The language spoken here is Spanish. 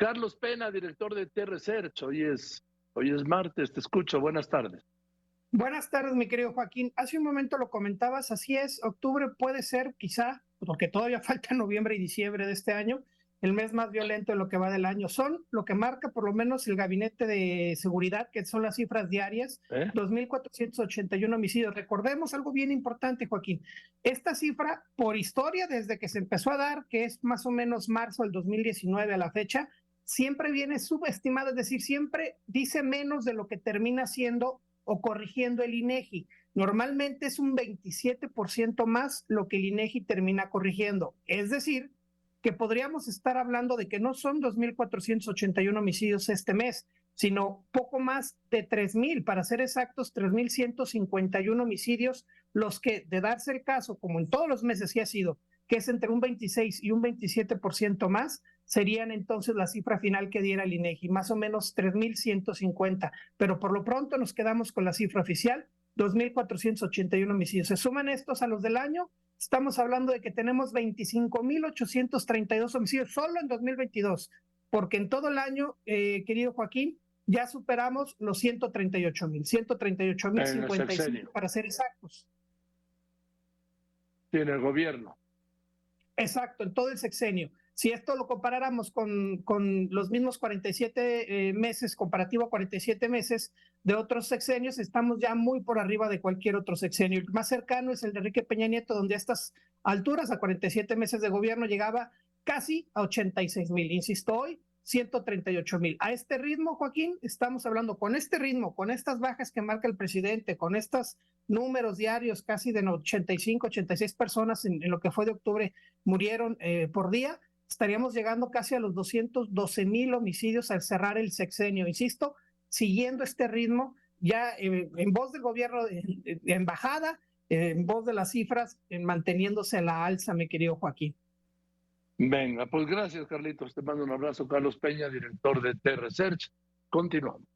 Carlos Pena, director de T-Research. Hoy es, hoy es martes, te escucho. Buenas tardes. Buenas tardes, mi querido Joaquín. Hace un momento lo comentabas, así es, octubre puede ser quizá, porque todavía falta noviembre y diciembre de este año, el mes más violento de lo que va del año. Son lo que marca por lo menos el Gabinete de Seguridad, que son las cifras diarias, ¿Eh? 2.481 homicidios. Recordemos algo bien importante, Joaquín. Esta cifra, por historia, desde que se empezó a dar, que es más o menos marzo del 2019 a la fecha, siempre viene subestimada, es decir, siempre dice menos de lo que termina siendo o corrigiendo el INEGI. Normalmente es un 27% más lo que el INEGI termina corrigiendo. Es decir, que podríamos estar hablando de que no son 2.481 homicidios este mes, sino poco más de 3.000, para ser exactos, 3.151 homicidios, los que, de darse el caso, como en todos los meses sí ha sido, que es entre un 26 y un 27% más, serían entonces la cifra final que diera el INEGI, más o menos 3.150. Pero por lo pronto nos quedamos con la cifra oficial, 2.481 homicidios. Se suman estos a los del año Estamos hablando de que tenemos 25.832 homicidios solo en 2022, porque en todo el año, eh, querido Joaquín, ya superamos los 138 mil, 138 mil 55 para ser exactos. Tiene el gobierno. Exacto, en todo el sexenio. Si esto lo comparáramos con, con los mismos 47 eh, meses, comparativo a 47 meses de otros sexenios, estamos ya muy por arriba de cualquier otro sexenio. El más cercano es el de Enrique Peña Nieto, donde a estas alturas, a 47 meses de gobierno, llegaba casi a 86 mil. Insisto, hoy 138 mil. A este ritmo, Joaquín, estamos hablando con este ritmo, con estas bajas que marca el presidente, con estos números diarios, casi de 85, 86 personas en, lo que fue de octubre murieron eh, por día estaríamos llegando casi a los 212 mil homicidios al cerrar el sexenio. Insisto, siguiendo este ritmo, ya en voz del gobierno de, embajada, en voz de las cifras, en manteniéndose a la alza, mi querido Joaquín. Venga, pues gracias, Carlitos. Te mando un abrazo, Carlos Peña, director de T-Research. Continuamos.